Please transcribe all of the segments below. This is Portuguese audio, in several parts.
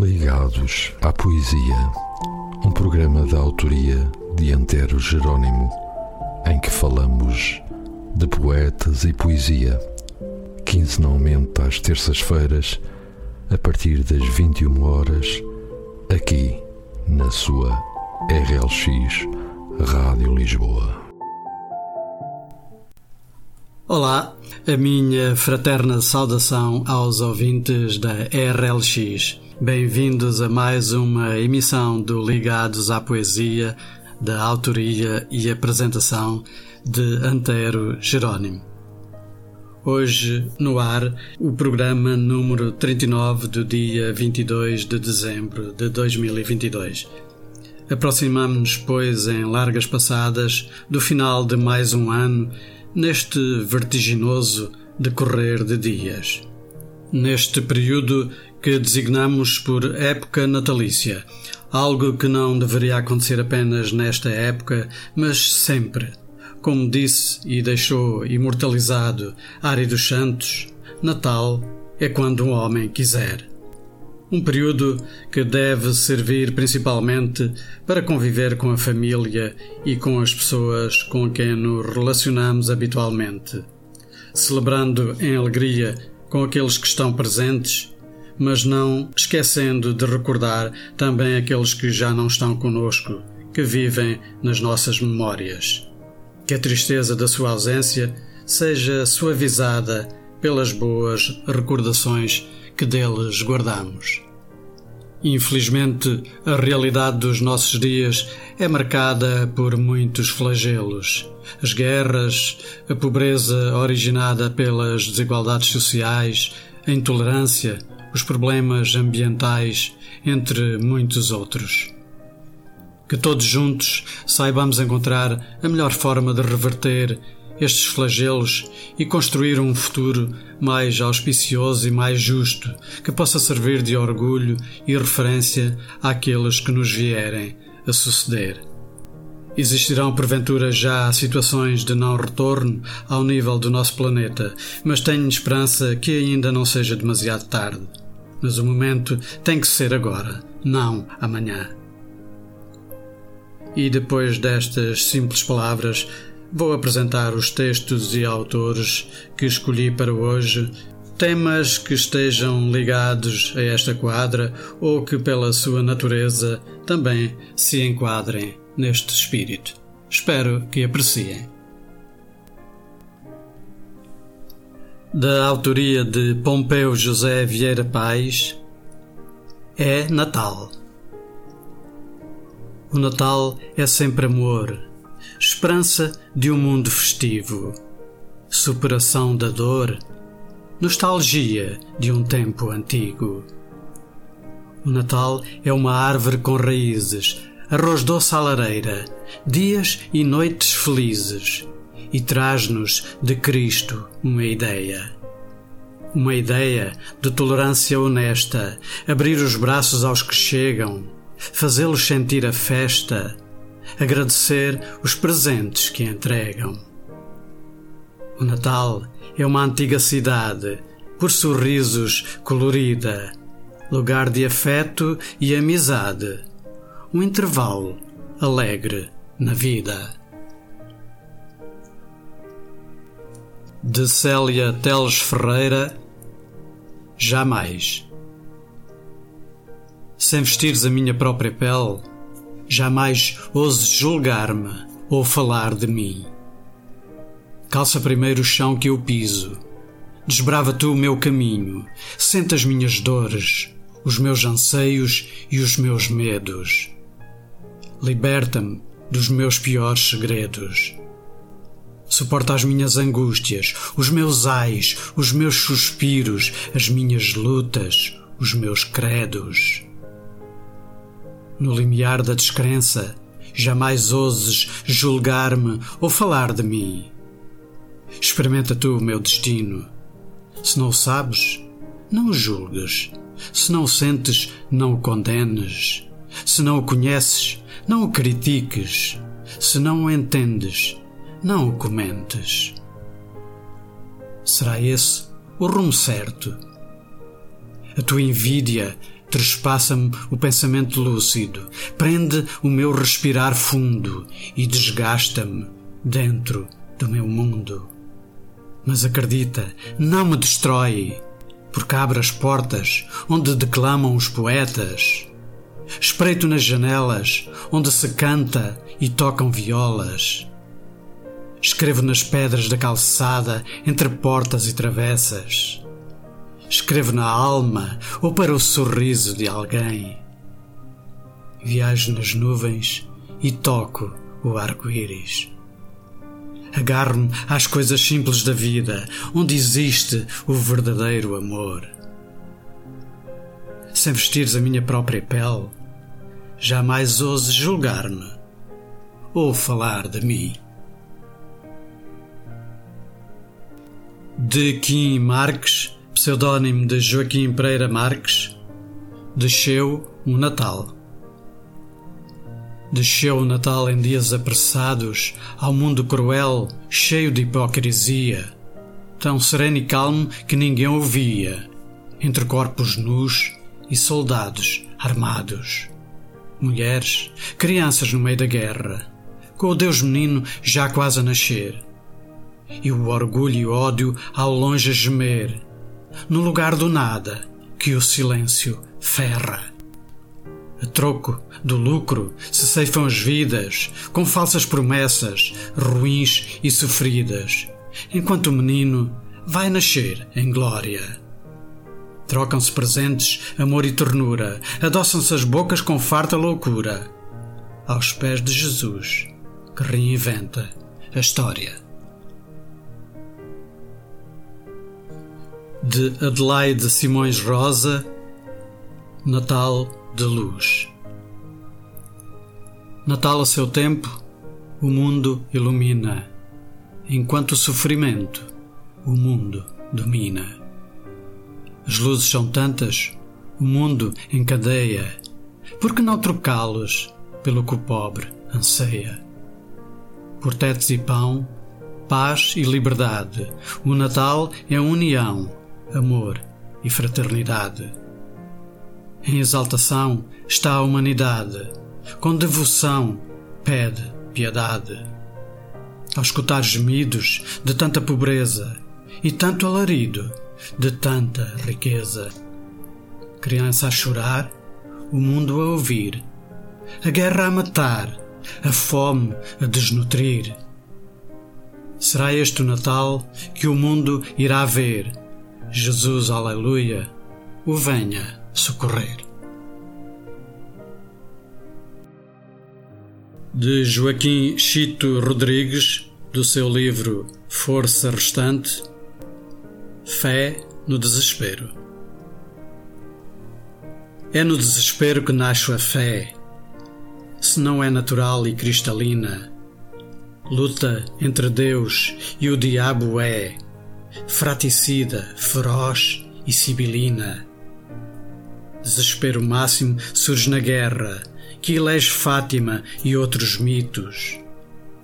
Ligados à Poesia, um programa da autoria de Antero Jerónimo, em que falamos de poetas e poesia, quinzenalmente às terças-feiras, a partir das 21 horas, aqui na sua RLX Rádio Lisboa. Olá, a minha fraterna saudação aos ouvintes da RLX. Bem-vindos a mais uma emissão do Ligados à Poesia, da autoria e apresentação de Antero Jerónimo. Hoje, no ar, o programa número 39 do dia 22 de dezembro de 2022. Aproximamos-nos, pois, em largas passadas, do final de mais um ano, neste vertiginoso decorrer de dias. Neste período que designamos por época natalícia, algo que não deveria acontecer apenas nesta época, mas sempre. Como disse e deixou imortalizado Ari dos Santos, Natal é quando um homem quiser. Um período que deve servir principalmente para conviver com a família e com as pessoas com quem nos relacionamos habitualmente, celebrando em alegria com aqueles que estão presentes mas não esquecendo de recordar também aqueles que já não estão conosco, que vivem nas nossas memórias. Que a tristeza da sua ausência seja suavizada pelas boas recordações que deles guardamos. Infelizmente, a realidade dos nossos dias é marcada por muitos flagelos. As guerras, a pobreza originada pelas desigualdades sociais, a intolerância, os problemas ambientais, entre muitos outros. Que todos juntos saibamos encontrar a melhor forma de reverter estes flagelos e construir um futuro mais auspicioso e mais justo, que possa servir de orgulho e referência àqueles que nos vierem a suceder. Existirão porventura já situações de não retorno ao nível do nosso planeta, mas tenho esperança que ainda não seja demasiado tarde. Mas o momento tem que ser agora, não amanhã. E depois destas simples palavras, vou apresentar os textos e autores que escolhi para hoje, temas que estejam ligados a esta quadra ou que, pela sua natureza, também se enquadrem neste espírito. Espero que apreciem. Da autoria de Pompeu José Vieira Paz, é Natal. O Natal é sempre amor, esperança de um mundo festivo, superação da dor, nostalgia de um tempo antigo. O Natal é uma árvore com raízes, arroz doce à lareira, dias e noites felizes, e traz-nos de Cristo uma ideia. Uma ideia de tolerância honesta, abrir os braços aos que chegam, fazê-los sentir a festa, agradecer os presentes que entregam. O Natal é uma antiga cidade, por sorrisos colorida, lugar de afeto e amizade um intervalo alegre na vida. De Célia Teles Ferreira, jamais. Sem vestires a minha própria pele, jamais ouses julgar-me ou falar de mim. Calça primeiro o chão que eu piso, desbrava tu o meu caminho, senta as minhas dores, os meus anseios e os meus medos Liberta-me dos meus piores segredos. Suporta as minhas angústias, os meus ais, os meus suspiros, as minhas lutas, os meus credos. No limiar da descrença, jamais ouses julgar-me ou falar de mim. Experimenta tu o meu destino. Se não o sabes, não o julgues. Se não o sentes, não o condenes. Se não o conheces, não o critiques. Se não o entendes, não o comentes. Será esse o rumo certo? A tua envidia trespassa-me o pensamento lúcido, prende o meu respirar fundo e desgasta-me dentro do meu mundo. Mas acredita, não me destrói, porque abre as portas onde declamam os poetas. Espreito nas janelas onde se canta e tocam violas. Escrevo nas pedras da calçada entre portas e travessas. Escrevo na alma ou para o sorriso de alguém. Viajo nas nuvens e toco o arco-íris. Agarro-me às coisas simples da vida, onde existe o verdadeiro amor. Sem vestires a minha própria pele, jamais ouse julgar-me ou falar de mim. De Kim Marques pseudónimo de Joaquim Pereira Marques, desceu um Natal. Desceu o Natal em dias apressados ao mundo cruel, cheio de hipocrisia, tão sereno e calmo que ninguém ouvia, entre corpos nus e soldados armados. Mulheres, crianças no meio da guerra, com o Deus menino já quase a nascer, e o orgulho e o ódio ao longe a gemer, no lugar do nada que o silêncio ferra. A troco do lucro se ceifam as vidas, com falsas promessas, ruins e sofridas, enquanto o menino vai nascer em glória. Trocam-se presentes, amor e ternura, adoçam-se as bocas com farta loucura, aos pés de Jesus, que reinventa a história. De Adelaide Simões Rosa, Natal de Luz. Natal a seu tempo, o mundo ilumina, enquanto o sofrimento o mundo domina. As luzes são tantas, o mundo encadeia, por que não trocá-los pelo que o pobre anseia? Por tetos e pão, paz e liberdade, o Natal é a união amor e fraternidade. Em exaltação está a humanidade, com devoção pede piedade. Ao escutar gemidos de tanta pobreza e tanto alarido de tanta riqueza, criança a chorar, o mundo a ouvir, a guerra a matar, a fome a desnutrir. Será este o Natal que o mundo irá ver Jesus, aleluia, o venha socorrer. De Joaquim Chito Rodrigues, do seu livro Força Restante, Fé no Desespero. É no desespero que nasce a fé. Se não é natural e cristalina, luta entre Deus e o diabo é fraticida, feroz e sibilina. Desespero máximo surge na guerra, que elege Fátima e outros mitos,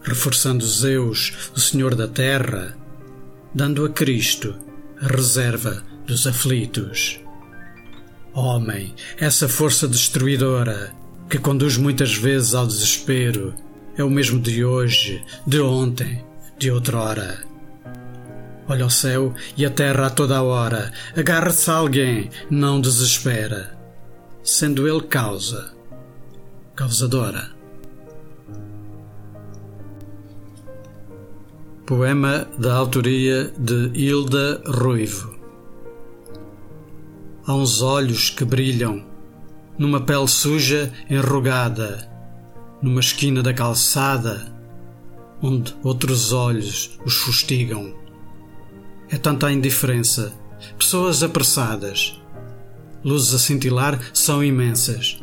reforçando Zeus, o Senhor da Terra, dando a Cristo a reserva dos aflitos. Homem, essa força destruidora que conduz muitas vezes ao desespero é o mesmo de hoje, de ontem, de outrora. Olha o céu e a terra a toda a hora. Agarra-se a alguém, não desespera. Sendo ele causa, causadora. Poema da autoria de Hilda Ruivo. Há uns olhos que brilham numa pele suja enrugada, numa esquina da calçada, onde outros olhos os fustigam. É tanta a indiferença. Pessoas apressadas. Luzes a cintilar são imensas.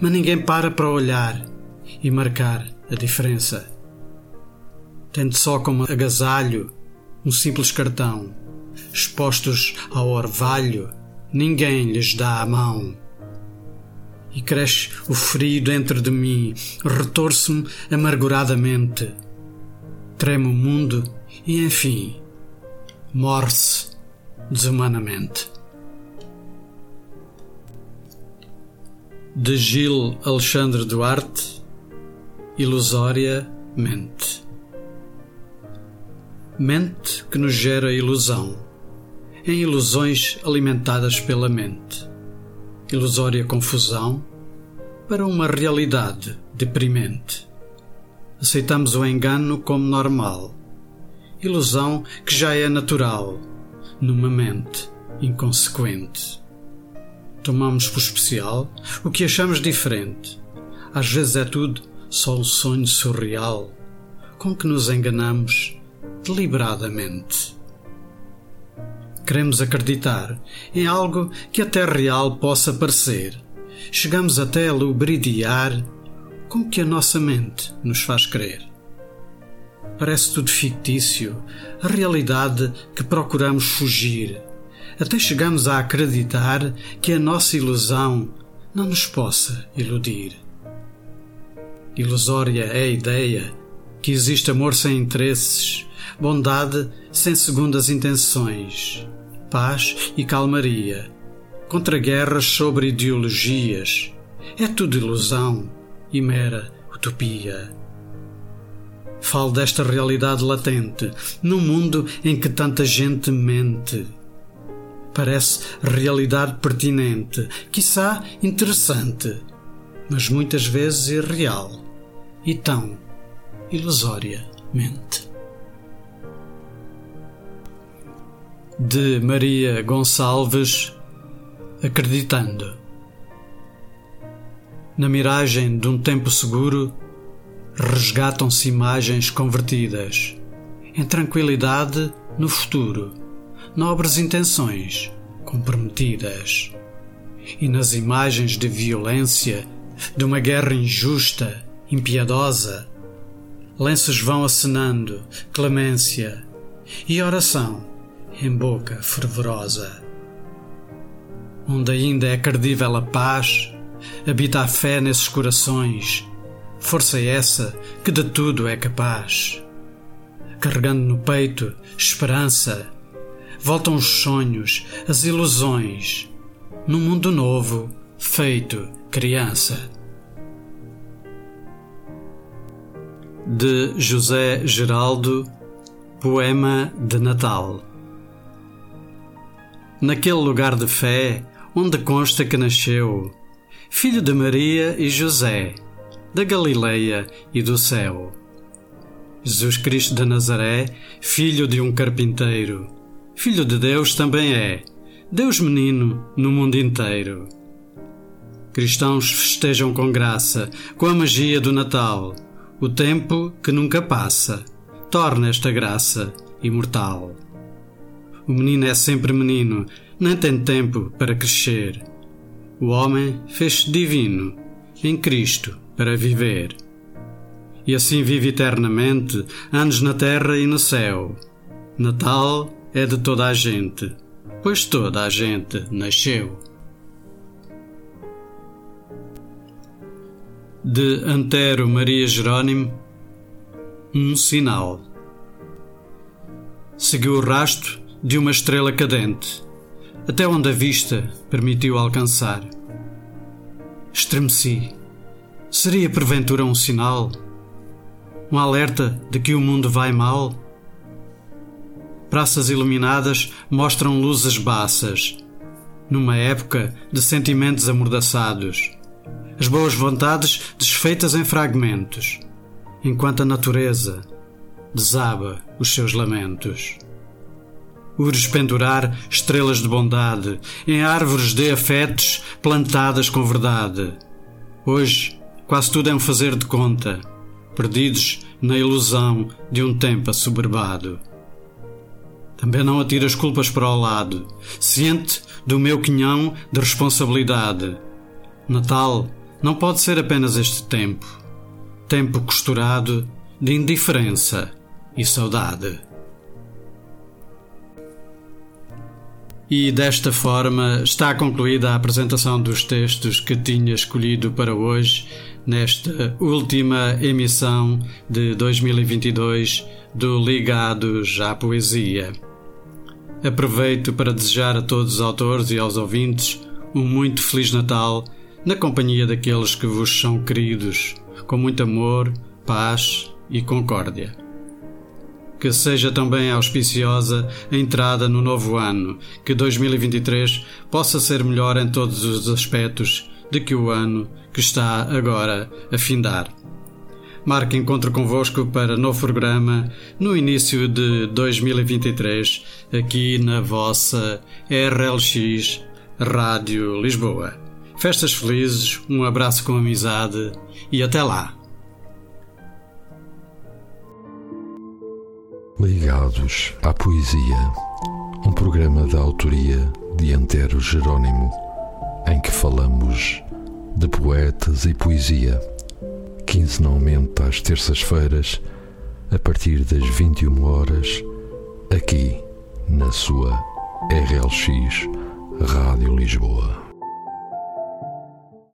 Mas ninguém para para olhar e marcar a diferença. Tendo só como agasalho um simples cartão. Expostos ao orvalho, ninguém lhes dá a mão. E cresce o frio dentro de mim, retorço-me amarguradamente. Tremo o mundo e, enfim, morre-se desumanamente. de Gil Alexandre Duarte, Ilusória Mente. Mente que nos gera ilusão, em ilusões alimentadas pela mente. Ilusória confusão para uma realidade deprimente. Aceitamos o engano como normal, ilusão que já é natural, numa mente inconsequente. Tomamos por especial o que achamos diferente. Às vezes é tudo só um sonho surreal com que nos enganamos deliberadamente. Queremos acreditar em algo que até real possa parecer. Chegamos até a lubridiar com que a nossa mente nos faz crer. Parece tudo fictício, a realidade que procuramos fugir, até chegamos a acreditar que a nossa ilusão não nos possa iludir. Ilusória é a ideia que existe amor sem interesses, bondade sem segundas intenções, paz e calmaria, contra guerras sobre ideologias. É tudo ilusão e mera utopia. Falo desta realidade latente, num mundo em que tanta gente mente. Parece realidade pertinente, quiçá interessante, mas muitas vezes irreal e tão ilusoriamente. De Maria Gonçalves, acreditando. Na miragem de um tempo seguro, resgatam-se imagens convertidas, em tranquilidade no futuro, nobres intenções comprometidas. E nas imagens de violência, de uma guerra injusta, impiedosa, lenços vão acenando clemência e oração em boca fervorosa. Onde ainda é credível a paz, habita a fé nesses corações Força é essa que de tudo é capaz. Carregando no peito esperança, voltam os sonhos, as ilusões, num mundo novo, feito criança. De José Geraldo, Poema de Natal. Naquele lugar de fé onde consta que nasceu, filho de Maria e José da Galileia e do céu. Jesus Cristo de Nazaré, filho de um carpinteiro, filho de Deus também é, Deus menino no mundo inteiro. Cristãos festejam com graça, com a magia do Natal, o tempo que nunca passa, torna esta graça imortal. O menino é sempre menino, nem tem tempo para crescer. O homem fez-se divino em Cristo para viver. E assim vive eternamente, anos na terra e no céu. Natal é de toda a gente, pois toda a gente nasceu. De Antero Maria Jerônimo, um sinal. Seguiu o rastro de uma estrela cadente, até onde a vista permitiu alcançar. Estremeci Seria porventura um sinal? Um alerta de que o mundo vai mal? Praças iluminadas mostram luzes baças, numa época de sentimentos amordaçados, as boas vontades desfeitas em fragmentos, enquanto a natureza desaba os seus lamentos. Ures pendurar estrelas de bondade em árvores de afetos plantadas com verdade. Hoje Quase tudo é um fazer de conta, perdidos na ilusão de um tempo assoberbado. Também não atiro as culpas para o lado, ciente do meu quinhão de responsabilidade. Natal não pode ser apenas este tempo, tempo costurado de indiferença e saudade. E desta forma está concluída a apresentação dos textos que tinha escolhido para hoje nesta última emissão de 2022 do Ligados à Poesia. Aproveito para desejar a todos os autores e aos ouvintes um muito Feliz Natal na companhia daqueles que vos são queridos, com muito amor, paz e concórdia. Que seja também auspiciosa a entrada no novo ano, que 2023 possa ser melhor em todos os aspectos de que o ano que está agora a findar. Marque encontro convosco para novo programa no início de 2023, aqui na vossa RLX Rádio Lisboa. Festas felizes, um abraço com amizade e até lá! Ligados à Poesia, um programa da autoria de Antero Jerónimo, em que falamos de poetas e poesia quinzenalmente às terças-feiras, a partir das 21 horas, aqui na sua RLX Rádio Lisboa.